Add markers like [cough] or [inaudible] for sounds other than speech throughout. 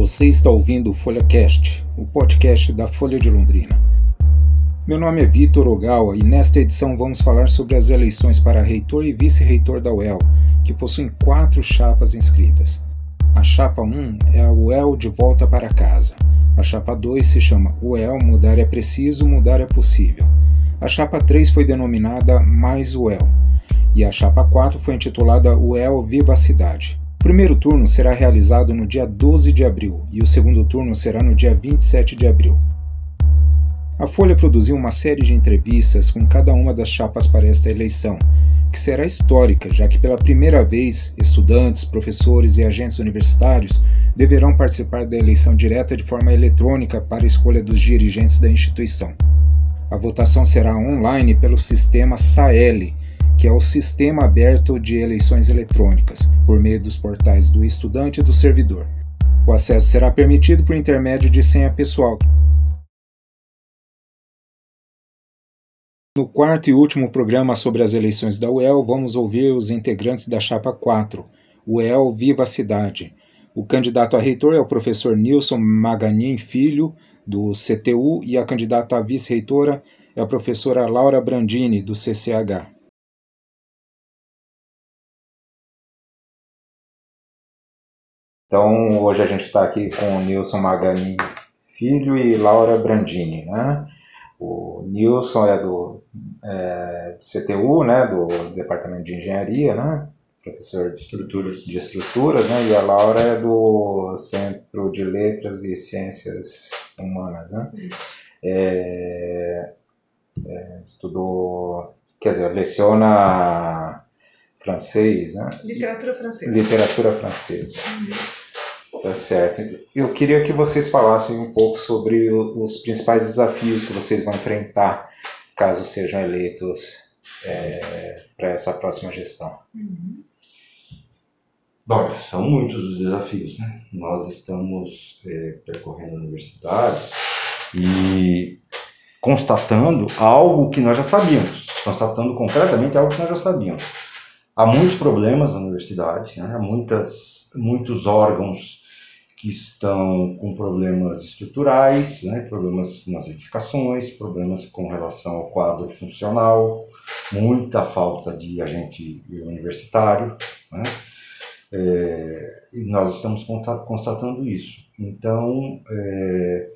Você está ouvindo o FolhaCast, o podcast da Folha de Londrina. Meu nome é Vitor Ogawa e nesta edição vamos falar sobre as eleições para reitor e vice-reitor da UEL, que possuem quatro chapas inscritas. A chapa 1 é a UEL de volta para casa. A chapa 2 se chama UEL Mudar é Preciso, Mudar é Possível. A chapa 3 foi denominada Mais UEL. E a chapa 4 foi intitulada UEL Viva a Cidade. O primeiro turno será realizado no dia 12 de abril e o segundo turno será no dia 27 de abril. A Folha produziu uma série de entrevistas com cada uma das chapas para esta eleição, que será histórica, já que pela primeira vez estudantes, professores e agentes universitários deverão participar da eleição direta de forma eletrônica para a escolha dos dirigentes da instituição. A votação será online pelo sistema SAEL, que é o Sistema Aberto de Eleições Eletrônicas, por meio dos portais do estudante e do servidor. O acesso será permitido por intermédio de senha pessoal. No quarto e último programa sobre as eleições da UEL, vamos ouvir os integrantes da Chapa 4, UEL Viva a Cidade. O candidato a reitor é o professor Nilson Maganin Filho, do CTU, e a candidata a vice-reitora é a professora Laura Brandini, do CCH. Então, hoje a gente está aqui com o Nilson Magani Filho e Laura Brandini, né? O Nilson é do, é, CTU, né, do Departamento de Engenharia, né? Professor de estruturas. de estruturas, né? E a Laura é do Centro de Letras e Ciências Humanas, né? É, é, estudou, quer dizer, leciona francês, né? Literatura francesa. Literatura francesa. Tá certo. Eu queria que vocês falassem um pouco sobre os principais desafios que vocês vão enfrentar caso sejam eleitos é, para essa próxima gestão. Uhum. Bom, são muitos os desafios. Né? Nós estamos é, percorrendo a universidade e constatando algo que nós já sabíamos, constatando concretamente algo que nós já sabíamos. Há muitos problemas na universidade, né? há muitas, muitos órgãos que estão com problemas estruturais, né, problemas nas edificações, problemas com relação ao quadro funcional, muita falta de agente universitário, né, é, e nós estamos constatando isso. Então, é,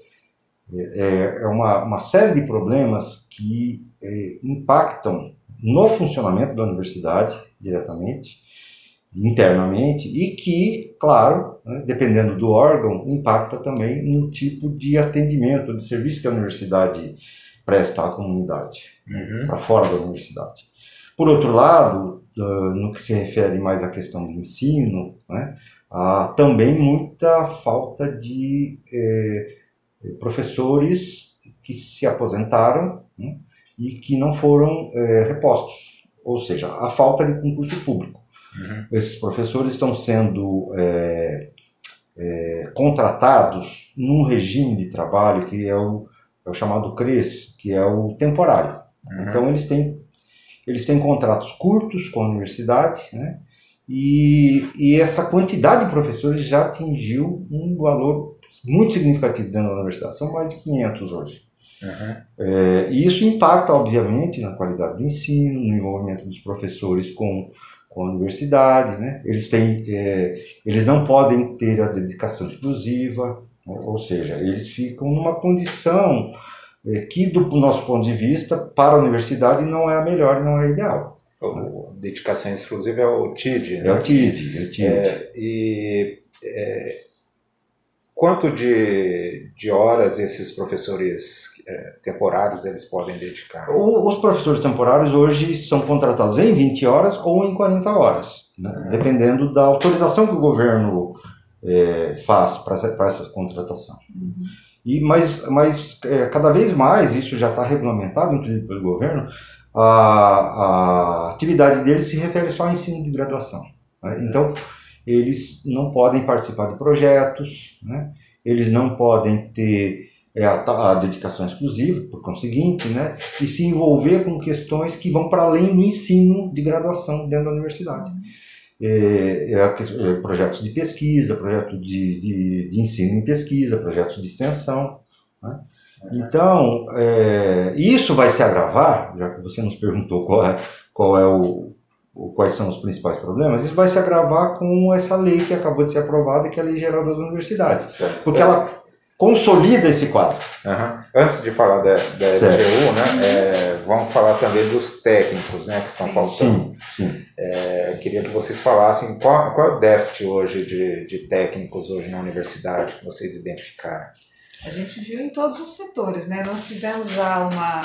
é, é uma, uma, série de problemas que impactam no funcionamento da universidade diretamente, internamente, e que, claro, né, dependendo do órgão, impacta também no tipo de atendimento, de serviço que a universidade presta à comunidade, uhum. para fora da universidade. Por outro lado, no que se refere mais à questão do ensino, né, há também muita falta de eh, professores que se aposentaram né, e que não foram eh, repostos, ou seja, a falta de concurso público. Uhum. Esses professores estão sendo é, é, contratados num regime de trabalho que é o, é o chamado CRES, que é o temporário. Uhum. Então, eles têm, eles têm contratos curtos com a universidade, né? E, e, essa quantidade de professores já atingiu um valor muito significativo dentro da universidade. São mais de 500 hoje. Uhum. É, e isso impacta, obviamente, na qualidade do ensino, no envolvimento dos professores com com a universidade, né? Eles têm, é, eles não podem ter a dedicação exclusiva, né? ou seja, eles ficam numa condição é, que, do nosso ponto de vista, para a universidade não é a melhor, não é a ideal. O, dedicação exclusiva é o TID, né? É o TID, é o TID. É, e é, quanto de, de horas esses professores temporários eles podem dedicar? os professores temporários hoje são contratados em 20 horas ou em 40 horas, né? uhum. dependendo da autorização que o governo é, faz para essa contratação. Uhum. E, mas mas é, cada vez mais, isso já está regulamentado, inclusive pelo governo, a, a atividade deles se refere só ao ensino de graduação. Né? Então, eles não podem participar de projetos, né? eles não podem ter é, a, a, dedicação exclusiva, por conseguinte, né? e se envolver com questões que vão para além do ensino de graduação dentro da universidade. é, é, é, projetos de pesquisa, projetos de, de, de, ensino em pesquisa, projetos de extensão. Né? Então, é, isso vai se agravar, já que você nos perguntou qual é, qual é o, o, quais são os principais problemas, isso vai se agravar com essa lei que acabou de ser aprovada, que é a Lei Geral das Universidades. Certo. Porque ela consolida esse quadro. Uhum. Antes de falar da, da LGU, né, é, vamos falar também dos técnicos né, que estão faltando. Sim, sim. É, queria que vocês falassem qual, qual é o déficit hoje de, de técnicos hoje na universidade que vocês identificaram. A gente viu em todos os setores, né? Nós fizemos já uma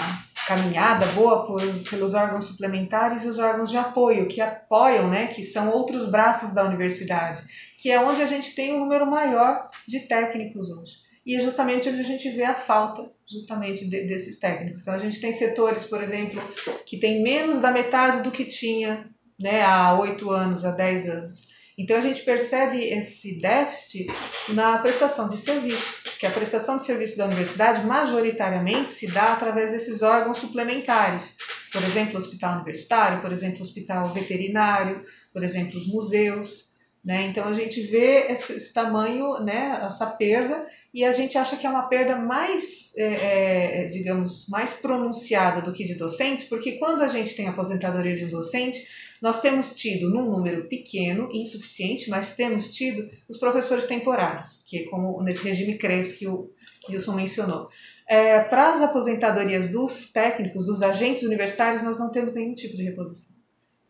caminhada boa por, pelos órgãos suplementares e os órgãos de apoio, que apoiam, né? Que são outros braços da universidade, que é onde a gente tem um número maior de técnicos hoje e é justamente onde a gente vê a falta justamente de, desses técnicos. Então a gente tem setores, por exemplo, que tem menos da metade do que tinha né, há oito anos, há dez anos. Então a gente percebe esse déficit na prestação de serviço, que a prestação de serviço da universidade majoritariamente se dá através desses órgãos suplementares, por exemplo, o hospital universitário, por exemplo, o hospital veterinário, por exemplo, os museus. Né? Então a gente vê esse, esse tamanho, né, essa perda, e a gente acha que é uma perda mais, é, é, digamos, mais pronunciada do que de docentes, porque quando a gente tem aposentadoria de um docente, nós temos tido, num número pequeno, insuficiente, mas temos tido os professores temporários, que é como nesse regime CRES que o Wilson mencionou. É, Para as aposentadorias dos técnicos, dos agentes universitários, nós não temos nenhum tipo de reposição.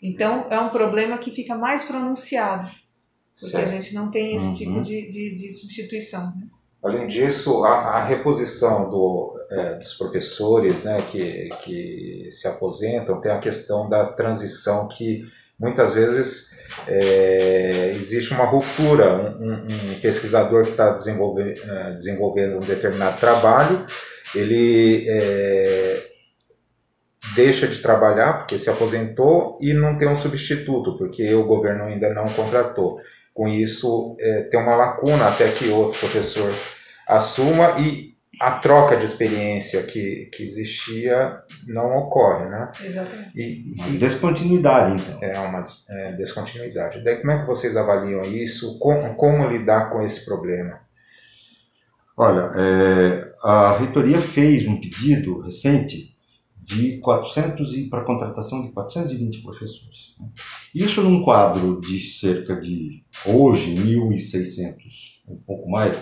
Então, é um problema que fica mais pronunciado, porque certo. a gente não tem esse tipo uhum. tipo de, de, de substituição. Né? Além disso, a, a reposição do, é, dos professores né, que, que se aposentam tem a questão da transição que muitas vezes é, existe uma ruptura. Um, um pesquisador que está desenvolve, é, desenvolvendo um determinado trabalho, ele é, deixa de trabalhar porque se aposentou e não tem um substituto, porque o governo ainda não contratou com isso é, tem uma lacuna até que outro professor assuma e a troca de experiência que, que existia não ocorre, né? Exatamente. E, e descontinuidade, então. É uma é, descontinuidade. Daí, como é que vocês avaliam isso? Como, como lidar com esse problema? Olha, é, a reitoria fez um pedido recente de 400 e para contratação de 420 professores. Né? Isso num quadro de cerca de hoje 1.600, um pouco mais,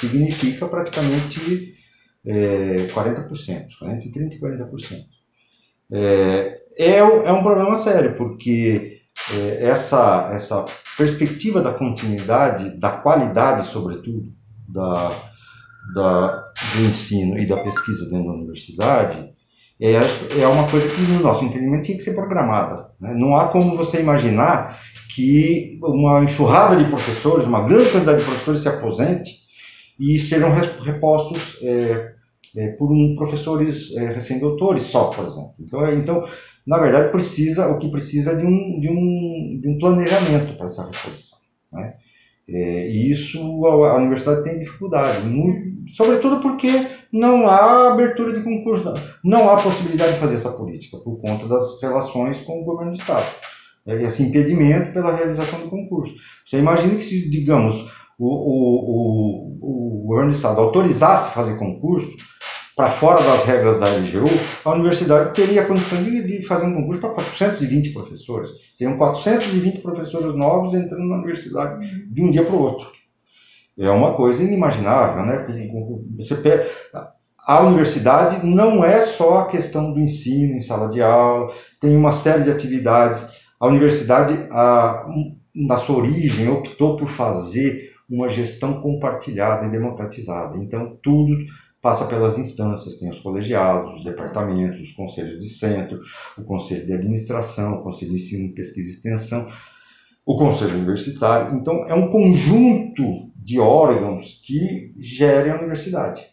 significa praticamente é, 40%, entre 30% e 40%. É, é, é um problema sério, porque é, essa, essa perspectiva da continuidade, da qualidade, sobretudo, da, da, do ensino e da pesquisa dentro da universidade, é, é uma coisa que, no nosso entendimento, tinha que ser programada. Né? Não há como você imaginar que uma enxurrada de professores, uma grande quantidade de professores se aposente e sejam repostos é, é, por um, professores é, recém-doutores só, por exemplo. Então, é, então, na verdade, precisa o que precisa de um, de um, de um planejamento para essa reposição. Né? É, e isso a, a, universidade tem dificuldade, muito, sobretudo porque não há abertura de concurso, não há possibilidade de fazer essa política por conta das relações com o governo do Estado. É, esse impedimento pela realização do concurso. Você imagina que se, digamos, o, o, o, o governo do Estado autorizasse fazer concurso, para fora das regras da LGU, a universidade teria a condição de, de fazer um concurso para 420 professores. Seriam 420 professores novos entrando na universidade de um dia para o outro. É uma coisa inimaginável, né? Você pega, a universidade não é só a questão do ensino em sala de aula, tem uma série de atividades. A universidade, a, na sua origem, optou por fazer uma gestão compartilhada e democratizada. Então, tudo passa pelas instâncias, tem os colegiados, os departamentos, os conselhos de centro, o conselho de administração, o conselho de ensino, pesquisa e extensão, o conselho universitário. Então, é um conjunto de órgãos que gerem a universidade.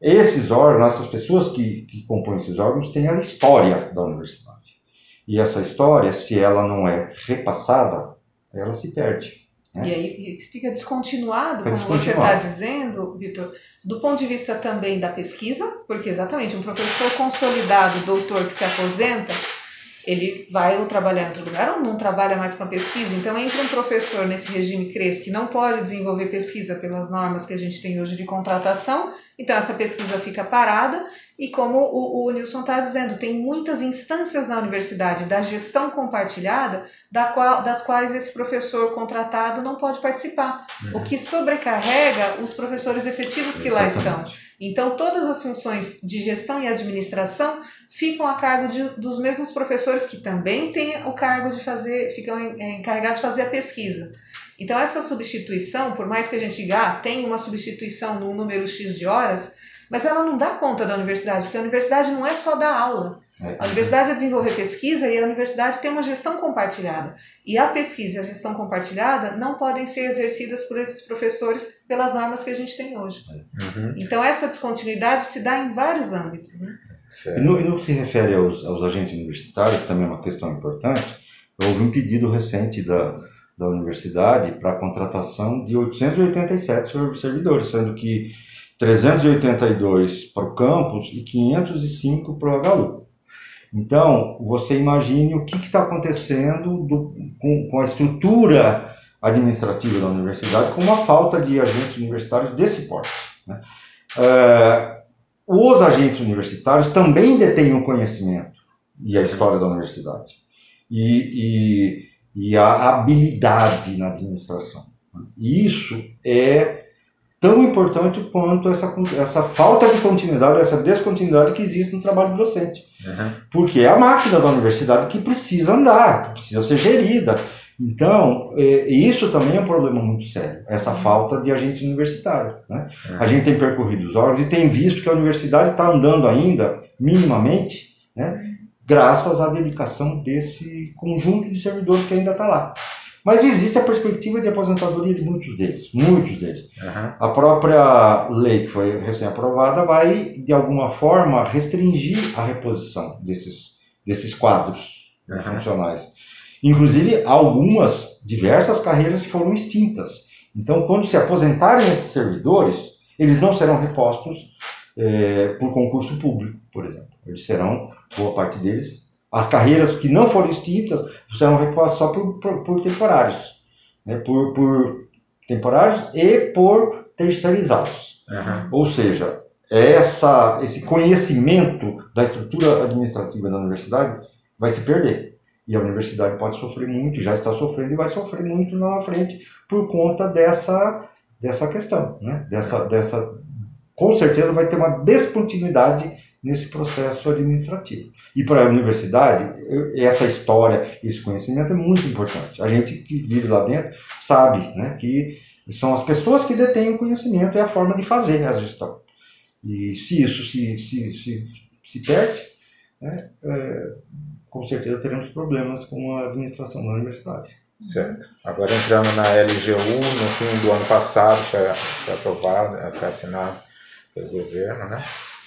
Esses órgãos, essas pessoas que, que compõem esses órgãos, têm a história da universidade. E essa história, se ela não é repassada, ela se perde. Né? E aí fica descontinuado, como você está dizendo, Vitor, do ponto de vista também da pesquisa, porque exatamente um professor consolidado, doutor que se aposenta, ele vai trabalhar em outro lugar ou não trabalha mais com a pesquisa. Então, entra um professor nesse regime CRES que não pode desenvolver pesquisa pelas normas que a gente tem hoje de contratação, então essa pesquisa fica parada. E como o, o Nilson está dizendo, tem muitas instâncias na universidade da gestão compartilhada da qual, das quais esse professor contratado não pode participar, uhum. o que sobrecarrega os professores efetivos que lá estão. Então, todas as funções de gestão e administração ficam a cargo de, dos mesmos professores que também têm o cargo de fazer, ficam é, encarregados de fazer a pesquisa. Então, essa substituição, por mais que a gente diga, ah, tem uma substituição no número X de horas, mas ela não dá conta da universidade, porque a universidade não é só dar aula. É. A universidade é desenvolver pesquisa e a universidade tem uma gestão compartilhada. E a pesquisa e a gestão compartilhada não podem ser exercidas por esses professores pelas normas que a gente tem hoje. Uhum. Então, essa descontinuidade se dá em vários âmbitos. Né? E no, e no que se refere aos, aos agentes universitários, que também é uma questão importante, houve um pedido recente da, da universidade para a contratação de 887 servidores, sendo que 382 para o campus e 505 para o HU. Então, você imagine o que, está acontecendo do, com, com, a estrutura administrativa da universidade, com uma falta de agentes universitários desse porte. Né? É, os agentes universitários também detêm o conhecimento e a história da universidade e, e, e a habilidade na administração. Isso é tão importante quanto essa, essa falta de continuidade, essa descontinuidade que existe no trabalho docente. Uhum. Porque é a máquina da universidade que precisa andar, que precisa ser gerida. Então, é, isso também é um problema muito sério, essa uhum. falta de agente universitário. Né? Uhum. A gente tem percorrido os órgãos e tem visto que a universidade está andando ainda, minimamente, né, graças à dedicação desse conjunto de servidores que ainda está lá. Mas existe a perspectiva de aposentadoria de muitos deles, muitos deles. Uhum. A própria lei que foi recém-aprovada vai, de alguma forma, restringir a reposição desses, desses quadros uhum. funcionais. Inclusive, algumas, diversas carreiras foram extintas. Então, quando se aposentarem esses servidores, eles não serão repostos é, por concurso público, por exemplo. Eles serão, boa parte deles, as carreiras que não foram extintas serão repostas só por, por, por temporários, né? por, por, temporários e por terceirizados. Uhum. Ou seja, essa, esse conhecimento da estrutura administrativa da universidade vai se perder. E a universidade pode sofrer muito, já está sofrendo e vai sofrer muito lá na frente por conta dessa, dessa questão. Né? Dessa, dessa, com certeza vai ter uma descontinuidade nesse processo administrativo. E para a universidade, essa história, esse conhecimento é muito importante. A gente que vive lá dentro sabe né, que são as pessoas que detêm o conhecimento, é a forma de fazer a gestão. E se isso se, se, se, se perde, né, é, com certeza teremos problemas com a administração da universidade. Certo. Agora entrando na LGU, no fim do ano passado, foi, foi aprovado, foi assinado pelo governo, né?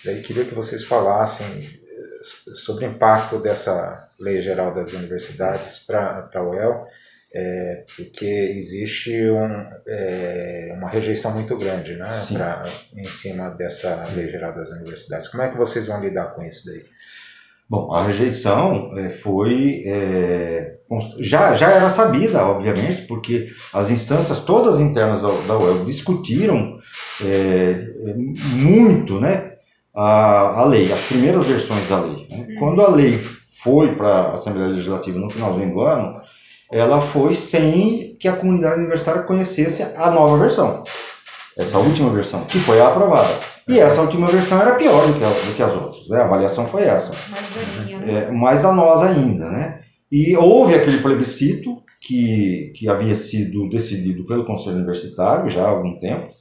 Daí queria que vocês falassem eh, sobre o impacto dessa Lei Geral das Universidades para a UEL, é, porque existe um, é, uma rejeição muito grande né, pra, em cima dessa Lei Geral das Universidades. Como é que vocês vão lidar com isso daí? Bom, a rejeição foi. É, já, já era sabida, obviamente, porque as instâncias todas internas da, da UEL discutiram muito né, a, a lei, as primeiras versões da lei. Né? Uhum. Quando a lei foi para a Assembleia Legislativa no finalzinho do ano, ela foi sem que a comunidade universitária conhecesse a nova versão, essa última versão, que foi a aprovada. E essa última versão era pior do que, a, do que as outras, né? a avaliação foi essa. Mais, né? é, mais danosa ainda. Né? E houve aquele plebiscito que, que havia sido decidido pelo Conselho Universitário já há algum tempo,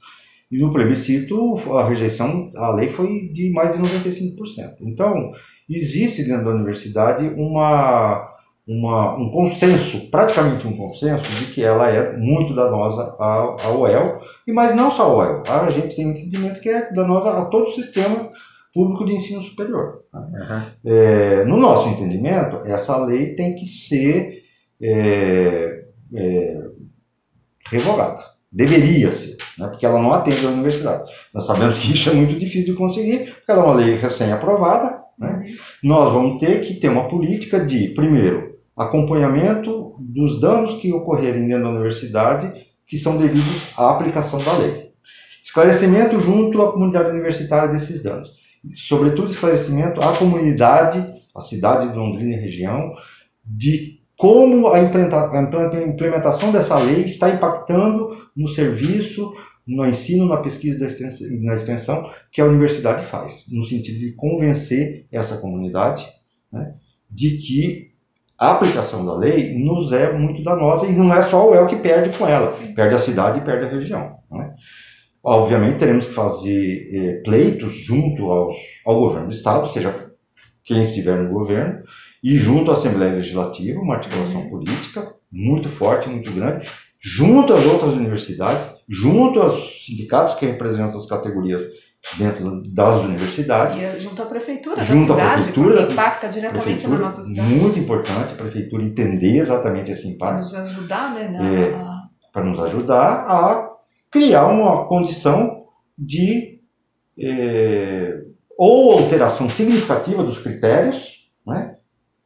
e no plebiscito, a rejeição à lei foi de mais de 95%. Então, existe dentro da universidade uma, uma, um consenso, praticamente um consenso, de que ela é muito danosa à, à UEL, e mas não só à UEL. A gente tem um entendimento que é danosa a todo o sistema público de ensino superior. Uhum. É, no nosso entendimento, essa lei tem que ser é, é, revogada. Deveria ser, né, porque ela não atende à universidade. Nós sabemos que isso é muito difícil de conseguir, porque ela é uma lei recém-aprovada, Né? Nós vamos ter que ter uma política de, primeiro, acompanhamento dos danos que ocorrerem dentro da universidade que são devidos à aplicação da lei. Esclarecimento junto à comunidade universitária desses danos. Sobretudo, esclarecimento à comunidade, à cidade de Londrina e região, de como a implementação dessa lei está impactando no serviço, no ensino, na pesquisa e na extensão que a universidade faz, no sentido de convencer essa comunidade né, de que a aplicação da lei nos é muito danosa e não é só o El que perde com ela, perde a cidade e perde a região. Né? Obviamente teremos que fazer eh, pleitos junto aos, ao governo do Estado, seja quem estiver no governo, e junto à Assembleia Legislativa, uma articulação política muito forte, muito grande, junto às outras universidades, junto aos sindicatos que representam essas categorias dentro das universidades. E junto à prefeitura junto da cidade, à prefeitura, porque impacta diretamente na nossa cidade. Muito importante a prefeitura entender exatamente esse impacto. Para nos ajudar, né? Na... É, para nos ajudar a criar uma condição de é, ou alteração significativa dos critérios?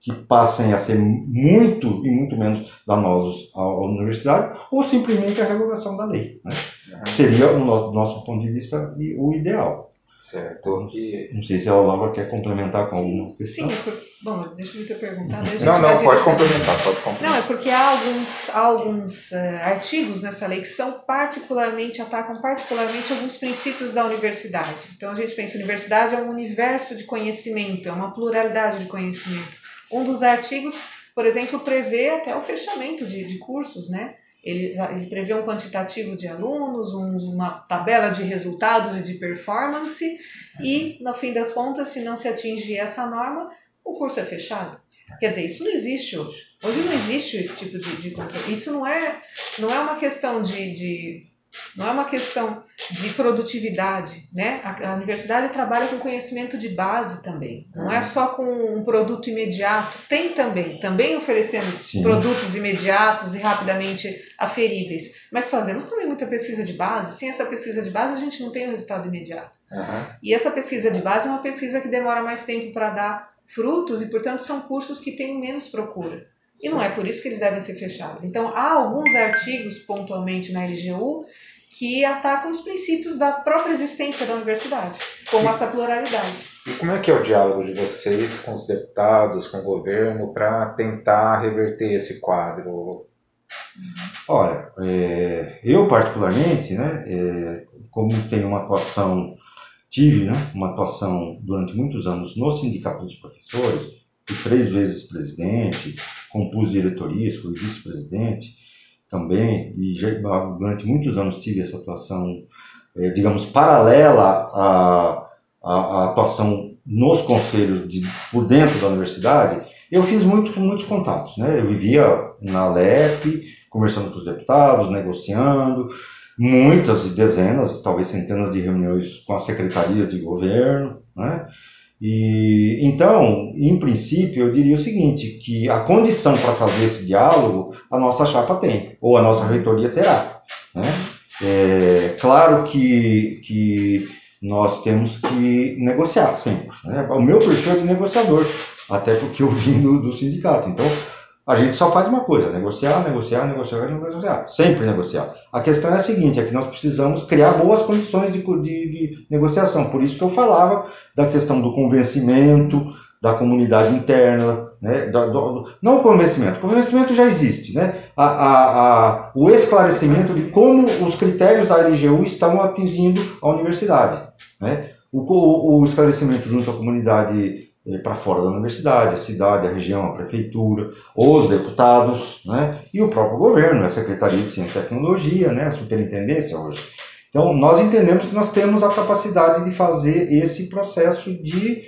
Que passem a ser muito e muito menos danosos à, universidade, ou simplesmente a revogação da lei. Né? Uhum. Seria, do nosso, nosso, ponto de vista, o ideal. Certo. E... Não sei se a Laura quer complementar com alguma questão. Sim, é por... bom, mas deixa eu te perguntar. Não, não, pode complementar, pode complementar. Não, é porque há alguns, há alguns uh, artigos nessa lei que são particularmente, atacam particularmente alguns princípios da universidade. Então a gente pensa, universidade é um universo de conhecimento, é uma pluralidade de conhecimento. Um dos artigos, por exemplo, prevê até o fechamento de, de cursos, né? Ele, ele prevê um quantitativo de alunos, um, uma tabela de resultados e de performance, e, no fim das contas, se não se atingir essa norma, o curso é fechado. Quer dizer, isso não existe hoje. Hoje não existe esse tipo de, de controle. Isso não é, não é uma questão de, de não é uma questão de produtividade, né? A, a, universidade trabalha com conhecimento de base também. Não é só com um produto imediato. Tem também, também oferecemos Sim. produtos imediatos e rapidamente aferíveis. Mas fazemos também muita pesquisa de base. Sem essa pesquisa de base, a gente não tem o um resultado imediato. Uhum. E essa pesquisa de base é uma pesquisa que demora mais tempo para dar frutos e, portanto, são cursos que têm menos procura. E não é por isso que eles devem ser fechados. Então, há alguns artigos, pontualmente na LGU, que atacam os princípios da própria existência da universidade, como essa pluralidade. E como é que é o diálogo de vocês com os deputados, com o governo, para tentar reverter esse quadro? Olha, é, eu particularmente, né, é, como tenho uma atuação, tive né, uma atuação durante muitos anos no Sindicato dos Professores, três vezes presidente, compus diretorias, fui vice-presidente também, e já, durante muitos anos tive essa atuação, é, digamos, paralela à, à, à, atuação nos conselhos de, por dentro da universidade, eu fiz muito, muitos contatos, né? Eu vivia na LEP, conversando com os deputados, negociando, muitas dezenas, talvez centenas de reuniões com as secretarias de governo, né? E então, em princípio, eu diria o seguinte, que a condição para fazer esse diálogo a nossa chapa tem, ou a nossa reitoria terá. Né? É, claro que, que nós temos que negociar sempre. Né? O meu perfil é de negociador, até porque eu vim do, do sindicato. Então, a gente só faz uma coisa: negociar, negociar, negociar, negociar. Sempre negociar. A questão é a seguinte: é que nós precisamos criar boas condições de, de, de negociação. Por isso que eu falava da questão do convencimento da comunidade interna, né? Do, do, não o convencimento, o convencimento já existe, né? A, a, a, o esclarecimento de como os critérios da LGU estão atingindo a universidade, né? O, o, o esclarecimento junto à comunidade para fora da universidade, a cidade, a região, a prefeitura, os deputados, né, e o próprio governo, a Secretaria de Ciência e Tecnologia, né, a superintendência hoje. Então, nós entendemos que nós temos a capacidade de fazer esse processo de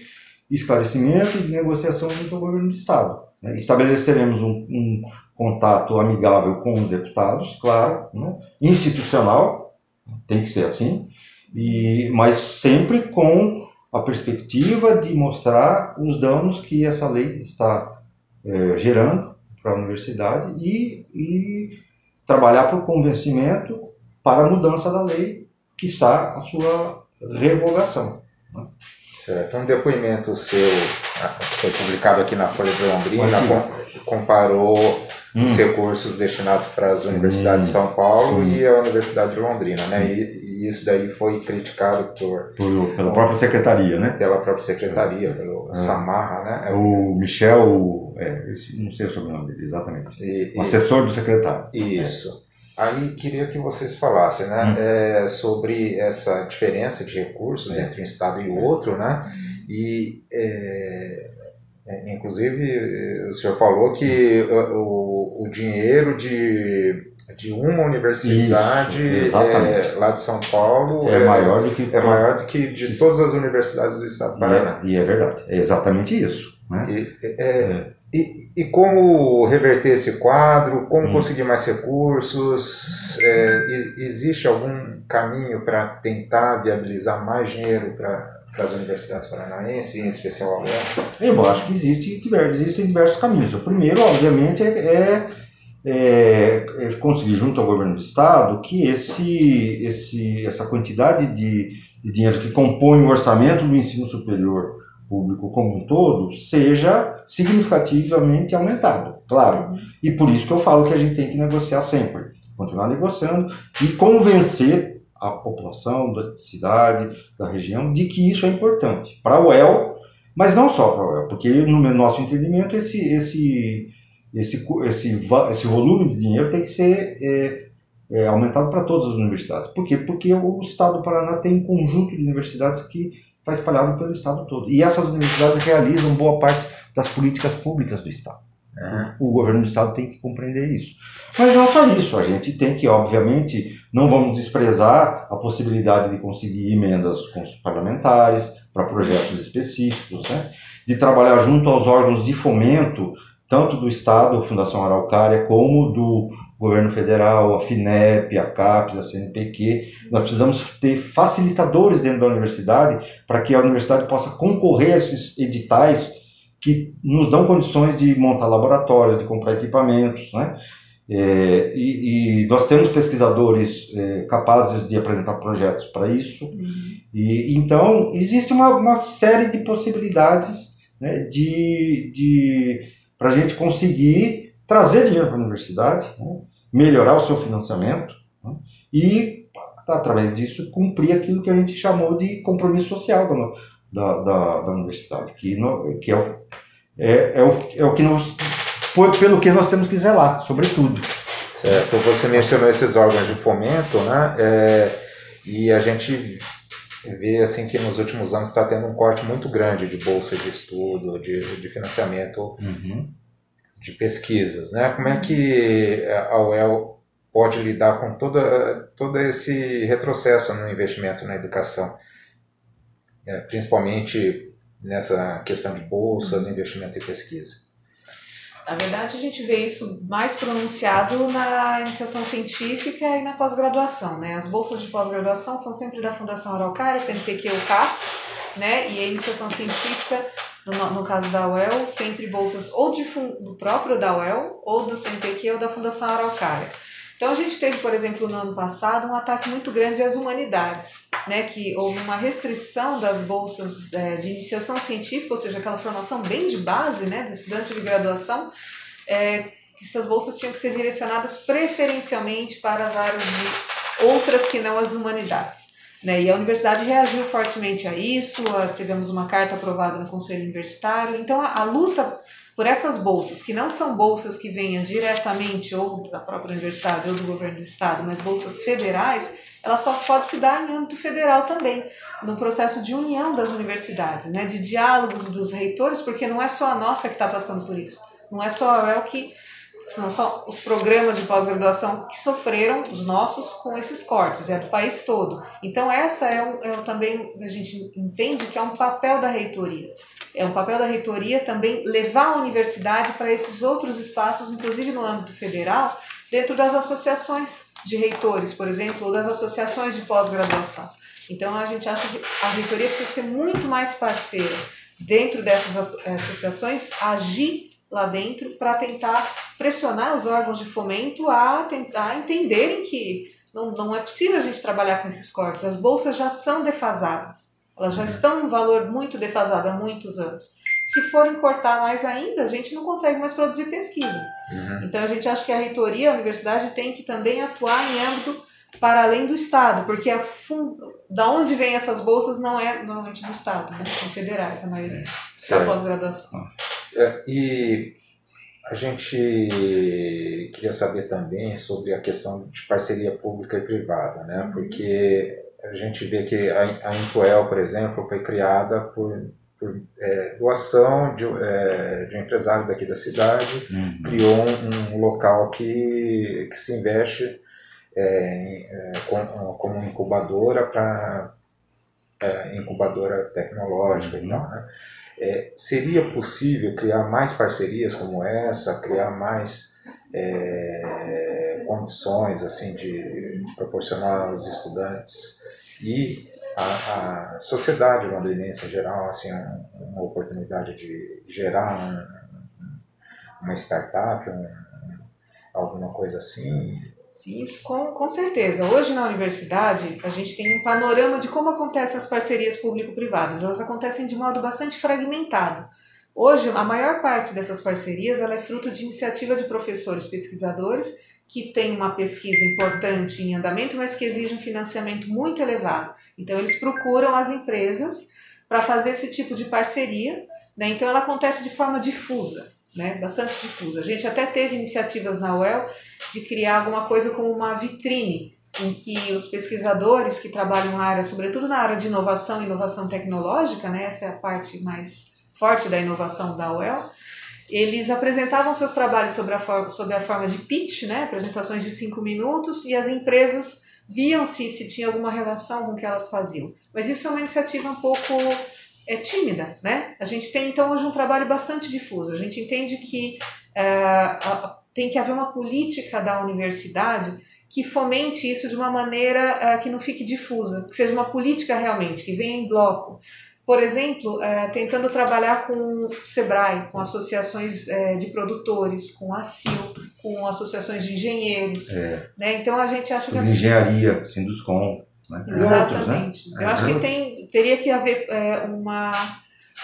esclarecimento e de negociação junto ao governo do Estado. Né. Estabeleceremos um, um, contato amigável com os deputados, claro, né, institucional, tem que ser assim, e, mas sempre com a perspectiva de mostrar os danos que essa lei está é, gerando para a universidade e, e trabalhar por convencimento para a mudança da lei, que está a sua revogação. Né? Certo. Um depoimento seu ah, foi publicado aqui na Folha de Londrina, com, comparou hum. os recursos destinados para as universidades de São Paulo e a Universidade de Londrina, né? E, e, isso daí foi criticado por, por pela própria secretaria, né? Pela própria secretaria, pelo é. Samarra, né? É o Michel, é, não sei o sobrenome dele exatamente, e, o assessor do secretário. Isso. Aí queria que vocês falassem né, hum. é, sobre essa diferença de recursos é. entre um estado e outro, né? E é, é inclusive o senhor falou que o, o dinheiro de, de uma universidade Isso, é, lá de São Paulo é, maior do que é maior do que de todas as universidades do estado do Paraná. E é, e é verdade, é exatamente isso. Né? E, e, e, como reverter esse quadro? Como hum. conseguir mais recursos? É, existe algum caminho para tentar viabilizar mais dinheiro para as universidades paranaenses, em especial a UEL? Eu acho que existe, existem diversos caminhos. O primeiro, obviamente, é, é, é, conseguir junto ao governo do estado que esse, esse, essa quantidade de, de dinheiro que compõe o orçamento do ensino superior público como um todo seja significativamente aumentado, claro. E por isso que eu falo que a gente tem que negociar sempre, continuar negociando e convencer a população da cidade, da região, de que isso é importante para o UEL, mas não só para o UEL, porque no nosso entendimento esse, esse, esse, esse, esse volume de dinheiro tem que ser é, é, aumentado para todas as universidades. Por quê? Porque o Estado do Paraná tem um conjunto de universidades que está espalhado pelo Estado todo. E essas universidades realizam boa parte das políticas públicas do Estado. Uhum. O governo do Estado tem que compreender isso. Mas não só isso, a gente tem que, obviamente, não vamos desprezar a possibilidade de conseguir emendas com os parlamentares para projetos específicos, né? de trabalhar junto aos órgãos de fomento, tanto do Estado, Fundação Araucária, como do governo federal, a FINEP, a CAPES, a CNPq, nós precisamos ter facilitadores dentro da universidade para que a universidade possa concorrer a esses editais que nos dão condições de montar laboratórios, de comprar equipamentos, né? É, e, e, nós temos pesquisadores é, capazes de apresentar projetos para isso. Uhum. E, então, existe uma, uma série de possibilidades né, de, de para a gente conseguir trazer dinheiro para a universidade. Né? Melhorar o seu financiamento né? e, através disso, cumprir aquilo que a gente chamou de compromisso social da, da, da universidade, que, no, que é, o, é, é, o, é o que nós, pelo que nós temos que zelar, sobretudo. Certo. Você mencionou esses órgãos de fomento, né? É, e a gente vê assim que nos últimos anos está tendo um corte muito grande de bolsa de estudo, de, de financiamento uhum de pesquisas, né? Como é que a UEL pode lidar com toda, todo esse retrocesso no investimento na educação, é, principalmente nessa questão de bolsas, investimento em pesquisa? Na verdade, a gente vê isso mais pronunciado na iniciação científica e na pós-graduação. Né? As bolsas de pós-graduação são sempre da Fundação Araucária, CNPq ou CAPES, né? e a iniciação científica no, no caso da UEL, sempre bolsas ou de, do próprio da UEL, ou do CNPq ou da Fundação Araucária. Então a gente teve, por exemplo, no ano passado, um ataque muito grande às humanidades, né? que houve uma restrição das bolsas é, de iniciação científica, ou seja, aquela formação bem de base né, do estudante de graduação, é, essas bolsas tinham que ser direcionadas preferencialmente para as áreas de outras que não as humanidades. Né? E a universidade reagiu fortemente a isso, tivemos uma carta aprovada no Conselho Universitário. Então, a, a, luta por essas bolsas, que não são bolsas que venham diretamente ou da própria universidade ou do governo do estado, mas bolsas federais, ela só pode se dar em âmbito federal também, no processo de união das universidades, né? de diálogos dos reitores, porque não é só a nossa que está passando por isso. Não é só a UEL que são só os programas de pós-graduação que sofreram, os nossos, com esses cortes, é do país todo. Então, essa é, um, é um, também, a gente entende que é um papel da reitoria. É um papel da reitoria também levar a universidade para esses outros espaços, inclusive no âmbito federal, dentro das associações de reitores, por exemplo, ou das associações de pós-graduação. Então, a gente acha que a reitoria precisa ser muito mais parceira dentro dessas associações, agir lá dentro para tentar pressionar os órgãos de fomento a tentar entenderem que não, não é possível a gente trabalhar com esses cortes. As bolsas já são defasadas. Elas já estão em um valor muito defasado há muitos anos. Se forem cortar mais ainda, a gente não consegue mais produzir pesquisa. Uhum. Então a gente acha que a reitoria, a universidade tem que também atuar em âmbito para além do Estado, porque a fun... da onde vêm essas bolsas não é normalmente do Estado, né? são federais a maioria, da Certo. pós-graduação. É, e a gente queria saber também sobre a questão de parceria pública e privada, né? Uhum. Porque a gente vê que a, a Intuel, por exemplo, foi criada por, por é, doação de, é, de um empresário daqui da cidade, Uhum. criou um, um local que, que se investe é, é, com- como incubadora para incubadora tecnológica e Uhum. tal, né? É, seria possível criar mais parcerias como essa, criar mais é, condições assim de, de proporcionar aos estudantes e a sociedade londrinense em geral assim um- uma oportunidade de gerar um- uma startup, um- alguma coisa assim? Sim, isso com, com certeza. Hoje na universidade a gente tem um panorama de como acontecem as parcerias público-privadas. Elas acontecem de modo bastante fragmentado. Hoje, a maior parte dessas parcerias ela é fruto de iniciativa de professores pesquisadores que têm uma pesquisa importante em andamento, mas que exige um financiamento muito elevado. Então, eles procuram as empresas para fazer esse tipo de parceria. Né? Então, ela acontece de forma difusa, né? bastante difusa. A gente até teve iniciativas na UEL de criar alguma coisa como uma vitrine em que os pesquisadores que trabalham na área, sobretudo na área de inovação e inovação tecnológica, né, essa é a parte mais forte da inovação da UEL, eles apresentavam seus trabalhos sobre a, forma, sobre a forma de pitch, né, apresentações de cinco minutos, e as empresas viam se, se tinha alguma relação com o que elas faziam. Mas isso é uma iniciativa um pouco é, tímida, né? A gente tem então hoje um trabalho bastante difuso. A gente entende que é, tem que haver uma política da universidade que fomente isso de uma maneira eh, que não fique difusa, que seja uma política realmente, que venha em bloco. Por exemplo, eh, tentando trabalhar com o SEBRAE, com associações de produtores, com a CIL, com associações de engenheiros. É, Né? Então a gente acha que engenharia, Sinduscom, né? e outros, né? Exatamente. Eu acho que tem, teria que haver é, uma,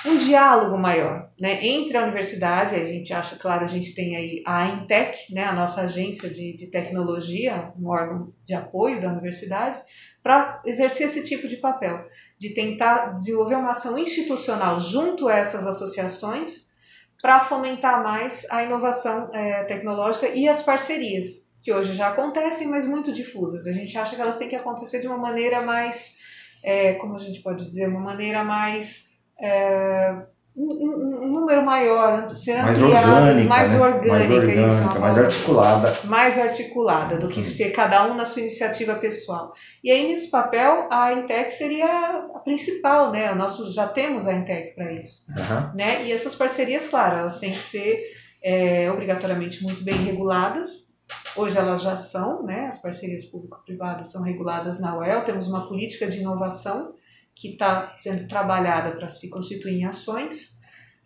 um diálogo maior né, entre a universidade, a gente acha, claro, a gente tem aí a Intec, né, a nossa agência de, de tecnologia, um órgão de apoio da universidade, para exercer esse tipo de papel, de tentar desenvolver uma ação institucional junto a essas associações para fomentar mais a inovação é, tecnológica e as parcerias, que hoje já acontecem, mas muito difusas. A gente acha que elas têm que acontecer de uma maneira mais, é, como a gente pode dizer, uma maneira mais. é, um, um- número maior, ser Mais ampliadas, orgânica, mais né? orgânica, mais, isso, é orgânica, uma mais articulada. mais articulada do que ser cada um na sua iniciativa pessoal. E aí, nesse papel, a Intec seria a principal, né? Nosso, já temos a Intec para isso. Aham. Né? E essas parcerias, claro, elas têm que ser é, obrigatoriamente muito bem reguladas. Hoje elas já são, né? As parcerias público-privadas são reguladas na UEL. Temos uma política de inovação que está sendo trabalhada para se constituir em ações.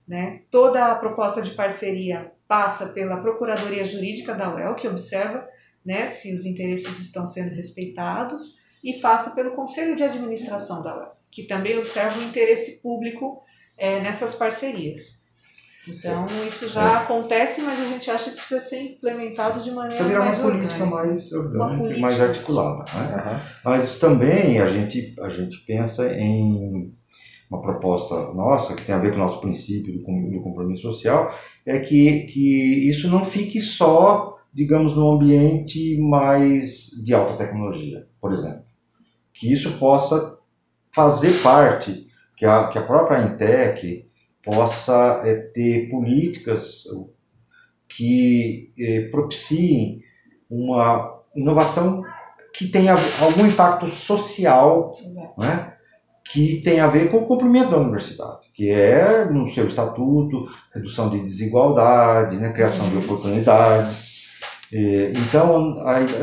Né? Toda a proposta de parceria passa pela Procuradoria Jurídica da UEL, que observa né, se os interesses estão sendo respeitados, e passa pelo Conselho de Administração da UEL, que também observa o interesse público é, nessas parcerias. Então, isso já acontece, mas a gente acha que precisa ser implementado de maneira Precisa virar uma mais política orgânica. mais orgânica política. mais articulada. Né? Aham. Mas também a gente, a gente pensa em uma proposta nossa, que tem a ver com o nosso princípio do compromisso social, é que, que isso não fique só, digamos, no ambiente mais de alta tecnologia, por exemplo. Que isso possa fazer parte, que a, que a própria Intec possa eh, ter políticas que eh, propiciem uma inovação que tenha algum impacto social né, que tem a ver com o cumprimento da universidade, que é no seu estatuto, redução de desigualdade, né, criação de oportunidades. Eh, Então,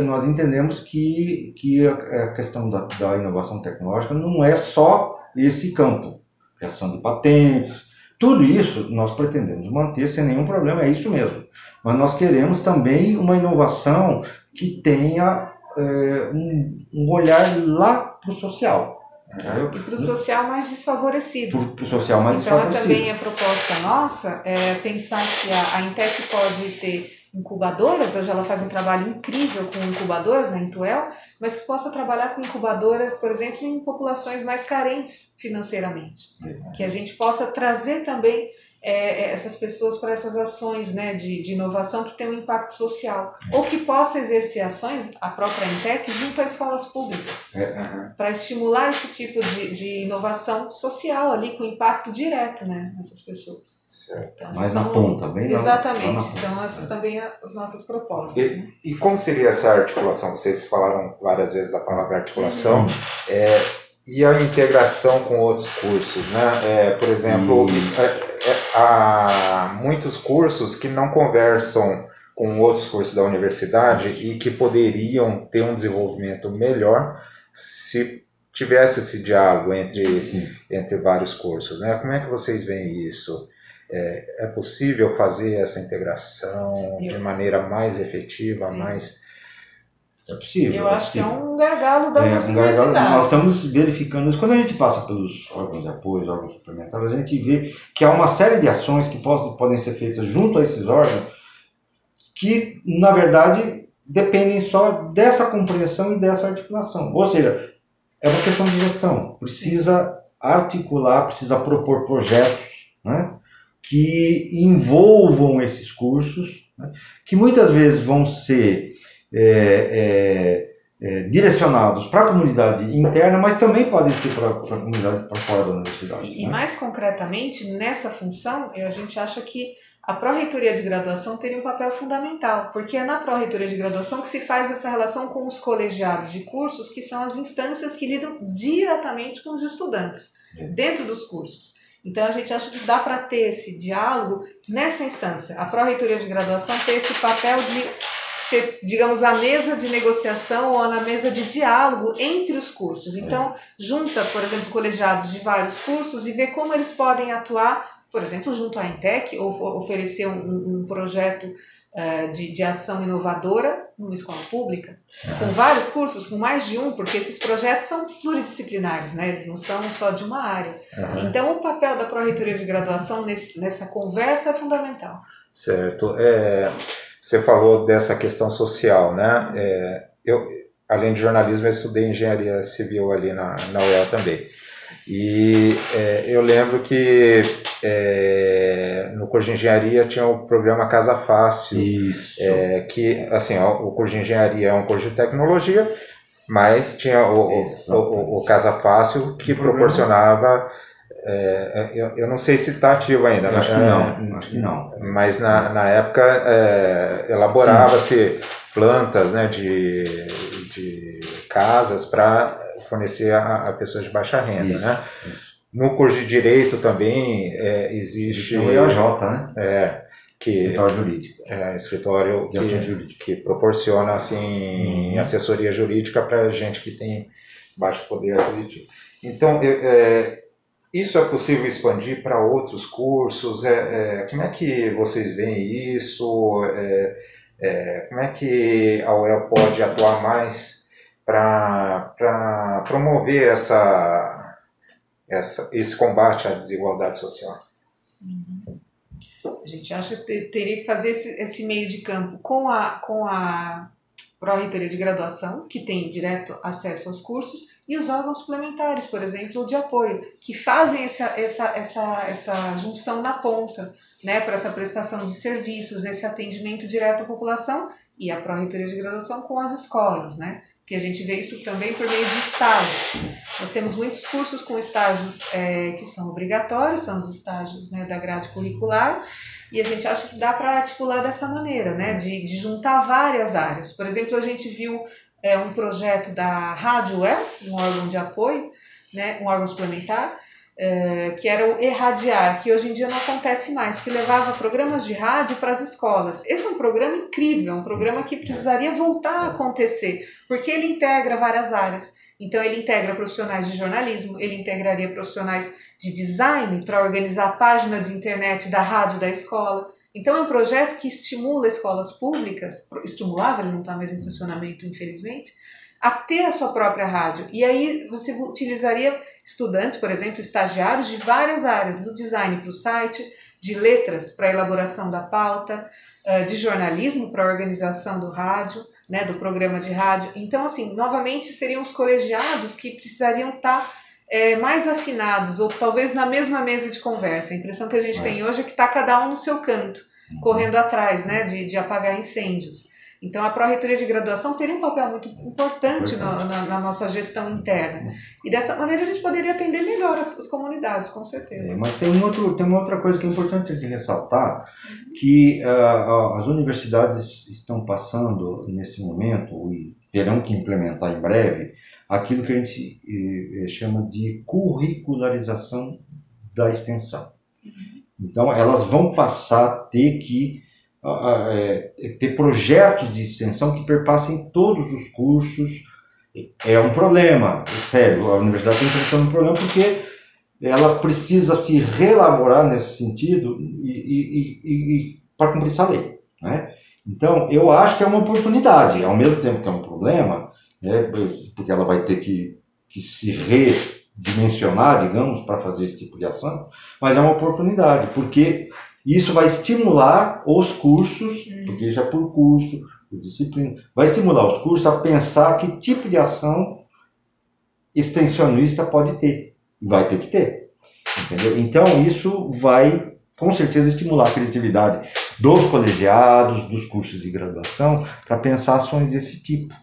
nós entendemos que, que a a questão da, da inovação tecnológica não é só esse campo, criação de patentes, tudo isso nós pretendemos manter sem nenhum problema, é isso mesmo. Mas nós queremos também uma inovação que tenha eh, um, um olhar lá para o social, Entendeu? E para o social mais desfavorecido. Para o social mais então, desfavorecido. também a proposta nossa é pensar que a, a Intec pode ter incubadoras, hoje ela faz um trabalho incrível com incubadoras na Intuel, mas que possa trabalhar com incubadoras, por exemplo, em populações mais carentes financeiramente. É. Que a gente possa trazer também é, essas pessoas para essas ações né, de, de, inovação que tem um impacto social. Ou que possa exercer ações, a própria Intec, junto às escolas públicas, É. para estimular esse tipo de, de, inovação social ali, com impacto direto né, nessas pessoas. Certo. Então, Mais são- na ponta, bem na- Exatamente, lá na ponta. são essas também as nossas propostas. né? E, e como seria essa articulação? Vocês falaram várias vezes a palavra articulação. É, e a integração com outros cursos, né? É, por exemplo. É, há muitos cursos que não conversam com outros cursos da universidade e que poderiam ter um desenvolvimento melhor se tivesse esse diálogo entre Sim. entre vários cursos, né? Como é que vocês veem isso? É, é possível fazer essa integração de Eu- maneira mais efetiva, Sim. mais É possível. Eu acho que é possível. um gargalo da É, nossa um gargalo- nós estamos verificando isso. Quando a gente passa pelos órgãos de apoio, órgãos suplementares, a gente vê que há uma série de ações que possam, podem ser feitas junto a esses órgãos que, na verdade, dependem só dessa compreensão e dessa articulação. Ou seja, é uma questão de gestão. Precisa articular, precisa propor projetos né, que envolvam esses cursos, né, que muitas vezes vão ser é, é, é, direcionados para a comunidade interna, mas também podem ser para a comunidade para fora da universidade. E, e né? mais concretamente, nessa função, a gente acha que a pró-reitoria de graduação teria um papel fundamental, porque é na pró-reitoria de graduação que se faz essa relação com os colegiados de cursos, que são as instâncias que lidam diretamente com os estudantes, É. dentro dos cursos. Então a gente acha que dá para ter esse diálogo nessa instância. A pró-reitoria de graduação tem esse papel de ser, digamos, a mesa de negociação ou na mesa de diálogo entre os cursos. Então, junta, por exemplo, colegiados de vários cursos e vê como eles podem atuar, por exemplo, junto à Intec, ou oferecer um, um projeto eh, de, de ação inovadora numa escola pública, com vários cursos, com mais de um, porque esses projetos são pluridisciplinares, né? eles não são só de uma área. Então, o papel da Pró-Reitoria de Graduação nesse- nessa conversa é fundamental. Certo. É, você falou dessa questão social, né? É, eu, além de jornalismo, eu estudei engenharia civil ali na, na UEL também. E é, eu lembro que é, no curso de engenharia tinha o programa Casa Fácil, é, que assim, ó, o curso de engenharia é um curso de tecnologia, mas tinha o, o, o, o Casa Fácil que proporcionava. É, eu, eu não sei se está ativo ainda, Eu acho que né? não, acho que não. Mas na, na época é, elaborava-se plantas né, de, de casas para fornecer a, a pessoas de baixa renda. Isso, né? isso. No curso de Direito também é, existe O IAJ, né? é, que, Escritório jurídico. é, escritório que, jurídica. que proporciona assim, Uhum. assessoria jurídica para gente que tem baixo poder aquisitivo. Então, eu- é, isso é possível expandir para outros cursos? É, é, como é que vocês veem isso? É, é, como é que a UEL pode atuar mais para promover essa, essa, esse combate à desigualdade social? A gente acha que te- teria que fazer esse, esse meio de campo com a, com a Pró-Reitoria de Graduação, que tem direto acesso aos cursos, e os órgãos suplementares, por exemplo, de apoio, que fazem essa, essa, essa, essa junção na ponta, né, para essa prestação de serviços, esse atendimento direto à população, e a Pró-Reitoria de Graduação com as escolas, né? que a gente vê isso também por meio de estágio. Nós temos muitos cursos com estágios é, que são obrigatórios, são os estágios né, da grade curricular, e a gente acha que dá para articular dessa maneira, né, de, de juntar várias áreas. Por exemplo, a gente viu é, um projeto da Rádio Well, um órgão de apoio, né, um órgão suplementar, é, que era o Erradiar, que hoje em dia não acontece mais, que levava programas de rádio para as escolas. Esse é um programa incrível, um programa que precisaria voltar a acontecer, porque ele integra várias áreas. Então, ele integra profissionais de jornalismo, ele integraria profissionais de design para organizar a página de internet da rádio da escola. Então, é um projeto que estimula escolas públicas, estimulava, ele não está mais em funcionamento, infelizmente, a ter a sua própria rádio. E aí você utilizaria estudantes, por exemplo, estagiários de várias áreas, do design para o site, de letras para a elaboração da pauta, eh, de jornalismo para a organização do rádio, né, do programa de rádio. Então, assim, novamente seriam os colegiados que precisariam estar é, mais afinados, ou talvez na mesma mesa de conversa. A impressão que a gente é. tem hoje é que está cada um no seu canto, uhum. correndo atrás né, de, de apagar incêndios. Então, a Pró-Reitoria de Graduação teria um papel muito importante no, na, na, nossa gestão interna. E dessa maneira a gente poderia atender melhor as comunidades, com certeza. É, mas tem, um outro, tem uma outra coisa que é importante de ressaltar, uhum. que uh, as universidades estão passando nesse momento, e terão que implementar em breve, aquilo que a gente eh, chama de curricularização da extensão. Uhum. Então, elas vão passar a ter que é, ter projetos de extensão que perpassem todos os cursos. É um problema, sério, a universidade está enfrentando um problema porque ela precisa se reelaborar nesse sentido e, e, e, e para cumprir essa lei. Né? Então, eu acho que é uma oportunidade, ao mesmo tempo que é um problema, né, porque ela vai ter que, que se redimensionar, digamos, para fazer esse tipo de ação, mas é uma oportunidade, porque isso vai estimular os cursos, porque já por curso, por disciplina, vai estimular os cursos a pensar que tipo de ação extensionista pode ter. Vai ter que ter. Entendeu? Então, isso vai, com certeza, estimular a criatividade dos colegiados, dos cursos de graduação, para pensar ações desse tipo.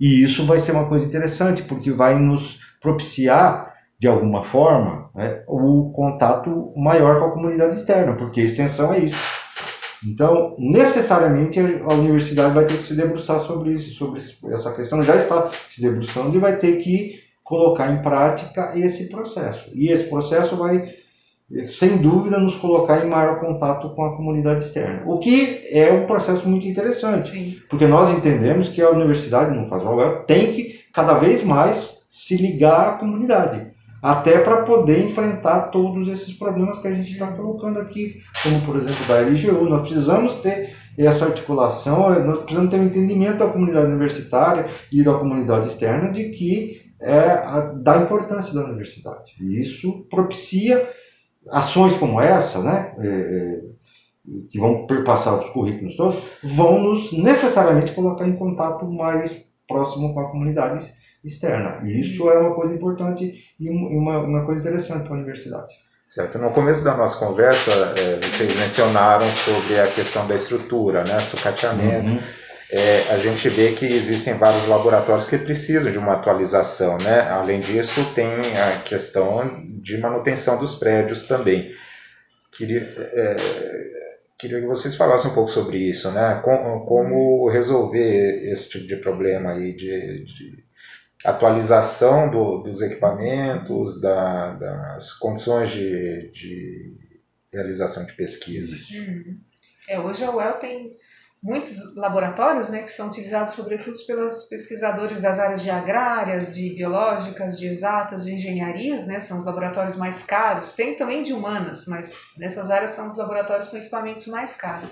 E isso vai ser uma coisa interessante, porque vai nos propiciar de alguma forma, né, o contato maior com a comunidade externa, porque a extensão é isso. Então, necessariamente, a universidade vai ter que se debruçar sobre isso, sobre essa questão, já está se debruçando e vai ter que colocar em prática esse processo. E esse processo vai, sem dúvida, nos colocar em maior contato com a comunidade externa. O que é um processo muito interessante, Sim. porque nós entendemos que a universidade, no caso tem que cada vez mais se ligar à comunidade até para poder enfrentar todos esses problemas que a gente está colocando aqui, como por exemplo da LGU. Nós precisamos ter essa articulação, nós precisamos ter um entendimento da comunidade universitária e da comunidade externa de que é a, da importância da universidade. E isso propicia ações como essa, né, é, é, que vão perpassar os currículos todos, vão nos necessariamente colocar em contato mais próximo com a comunidade externa. E isso é uma coisa importante e uma, uma coisa interessante para a universidade. Certo. No começo da nossa conversa, é, vocês mencionaram sobre a questão da estrutura, né, sucateamento. Uhum. É, a gente vê que existem vários laboratórios que precisam de uma atualização, né? Além disso, tem a questão de manutenção dos prédios também. Queria, é, queria que vocês falassem um pouco sobre isso, né? Como, como resolver esse tipo de problema aí de, de atualização do, dos equipamentos, da, das condições de, de, realização de pesquisa. Uhum. É, hoje a UEL tem muitos laboratórios né, que são utilizados sobretudo pelos pesquisadores das áreas de agrárias, de biológicas, de exatas, de engenharias, né, são os laboratórios mais caros. Tem também de humanas, mas nessas áreas são os laboratórios com equipamentos mais caros.